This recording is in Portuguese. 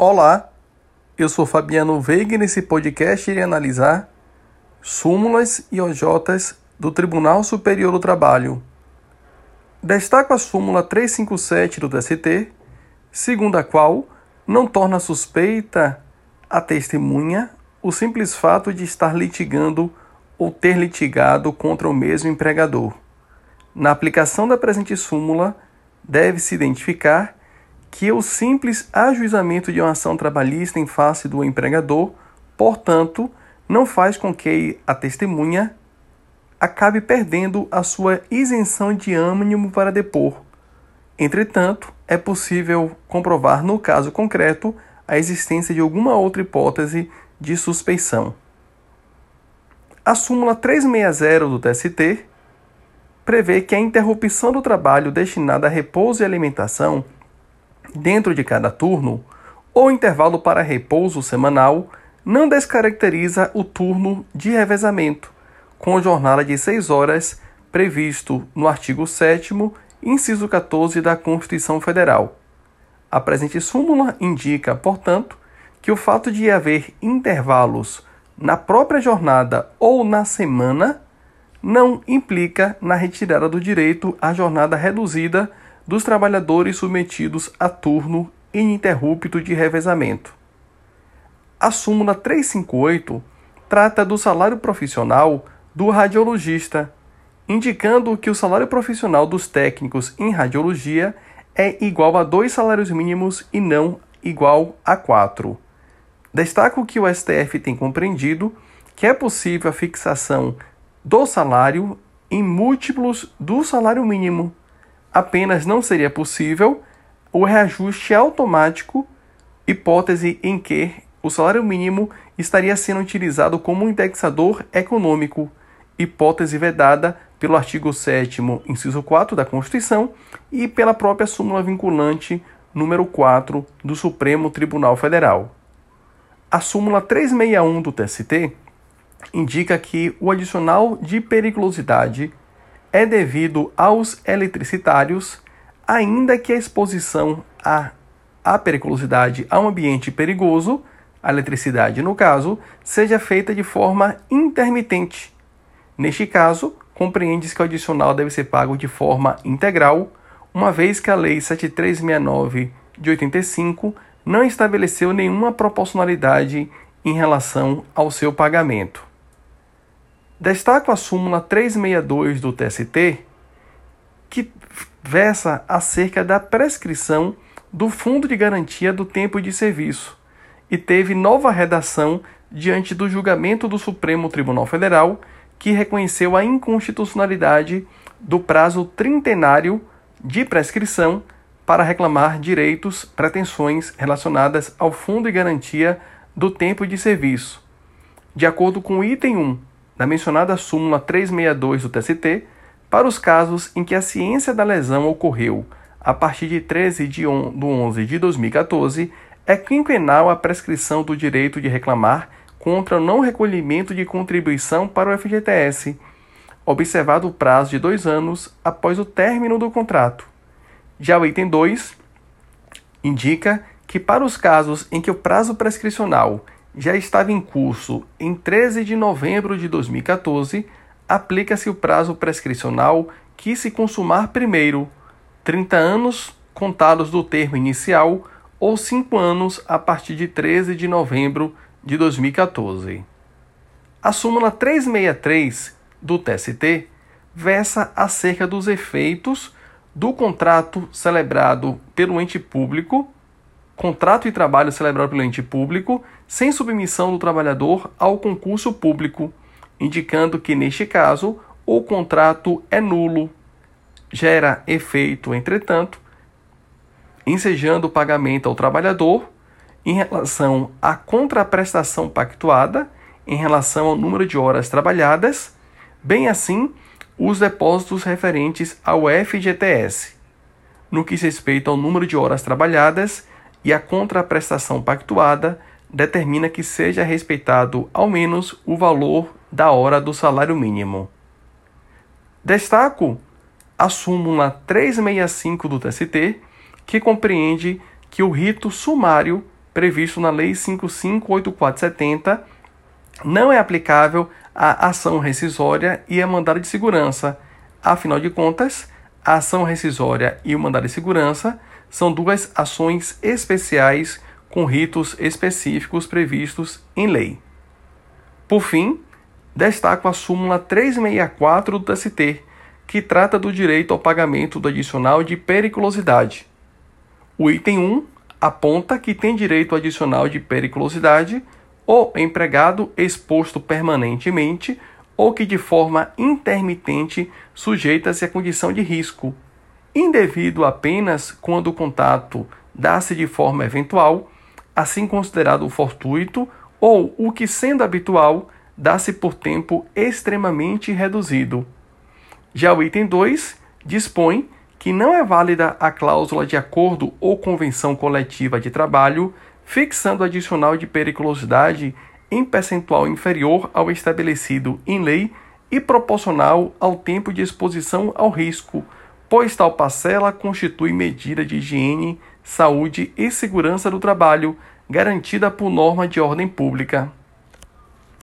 Olá, eu sou Fabiano Veiga e nesse podcast irei analisar súmulas e OJs do Tribunal Superior do Trabalho. Destaco a súmula 357 do TST, segundo a qual não torna suspeita a testemunha o simples fato de estar litigando ou ter litigado contra o mesmo empregador. Na aplicação da presente súmula, deve-se identificar que o simples ajuizamento de uma ação trabalhista em face do empregador, portanto, não faz com que a testemunha acabe perdendo a sua isenção de ânimo para depor. Entretanto, é possível comprovar no caso concreto a existência de alguma outra hipótese de suspeição. A súmula 360 do TST prevê que a interrupção do trabalho destinada a repouso e alimentação dentro de cada turno ou intervalo para repouso semanal não descaracteriza o turno de revezamento, com jornada de 6 horas previsto no artigo 7 inciso 14 da Constituição Federal. A presente súmula indica, portanto, que o fato de haver intervalos na própria jornada ou na semana não implica na retirada do direito à jornada reduzida dos trabalhadores submetidos a turno ininterrupto de revezamento. A súmula 358 trata do salário profissional do radiologista, indicando que o salário profissional dos técnicos em radiologia é igual a dois salários mínimos e não igual a quatro. Destaco que o STF tem compreendido que é possível a fixação do salário em múltiplos do salário mínimo. Apenas não seria possível o reajuste automático, hipótese em que o salário mínimo estaria sendo utilizado como indexador econômico, hipótese vedada pelo artigo 7 inciso 4 da Constituição e pela própria súmula vinculante número 4 do Supremo Tribunal Federal. A súmula 361 do TST indica que o adicional de periculosidade é devido aos eletricitários, ainda que a exposição à, à periculosidade a um ambiente perigoso, a eletricidade no caso, seja feita de forma intermitente. Neste caso, compreende-se que o adicional deve ser pago de forma integral, uma vez que a Lei 7369 de 85 não estabeleceu nenhuma proporcionalidade em relação ao seu pagamento. Destaco a súmula 362 do TST, que versa acerca da prescrição do Fundo de Garantia do Tempo de Serviço e teve nova redação diante do julgamento do Supremo Tribunal Federal, que reconheceu a inconstitucionalidade do prazo trintenário de prescrição para reclamar direitos, pretensões relacionadas ao Fundo de Garantia do Tempo de Serviço. De acordo com o item 1 da mencionada súmula 362 do TST, para os casos em que a ciência da lesão ocorreu a partir de 13 de 11 de 2014, é quinquenal a prescrição do direito de reclamar contra o não recolhimento de contribuição para o FGTS, observado o prazo de dois anos após o término do contrato. Já o item 2 indica que, para os casos em que o prazo prescricional já estava em curso em 13 de novembro de 2014, aplica-se o prazo prescricional que se consumar primeiro, 30 anos contados do termo inicial ou 5 anos a partir de 13 de novembro de 2014. A súmula 363 do TST versa acerca dos efeitos do contrato celebrado pelo ente público, contrato de trabalho celebrado pelo ente público, sem submissão do trabalhador ao concurso público, indicando que, neste caso, o contrato é nulo. Gera efeito, entretanto, ensejando o pagamento ao trabalhador em relação à contraprestação pactuada, em relação ao número de horas trabalhadas, bem assim os depósitos referentes ao FGTS, no que se respeita ao número de horas trabalhadas e a contraprestação pactuada determina que seja respeitado ao menos o valor da hora do salário mínimo. Destaco a súmula 365 do TST, que compreende que o rito sumário previsto na Lei 558470 não é aplicável à ação rescisória e a mandado de segurança. Afinal de contas, a ação rescisória e o mandado de segurança são duas ações especiais com ritos específicos previstos em lei. Por fim, destaco a súmula 364 do TST, que trata do direito ao pagamento do adicional de periculosidade. O item 1 aponta que tem direito adicional de periculosidade o empregado exposto permanentemente ou que de forma intermitente sujeita-se à condição de risco, indevido apenas quando o contato dá-se de forma eventual, assim considerado fortuito, ou o que, sendo habitual, dá-se por tempo extremamente reduzido. Já o item 2 dispõe que não é válida a cláusula de acordo ou convenção coletiva de trabalho, fixando adicional de periculosidade em percentual inferior ao estabelecido em lei e proporcional ao tempo de exposição ao risco, pois tal parcela constitui medida de higiene, saúde e segurança do trabalho garantida por norma de ordem pública.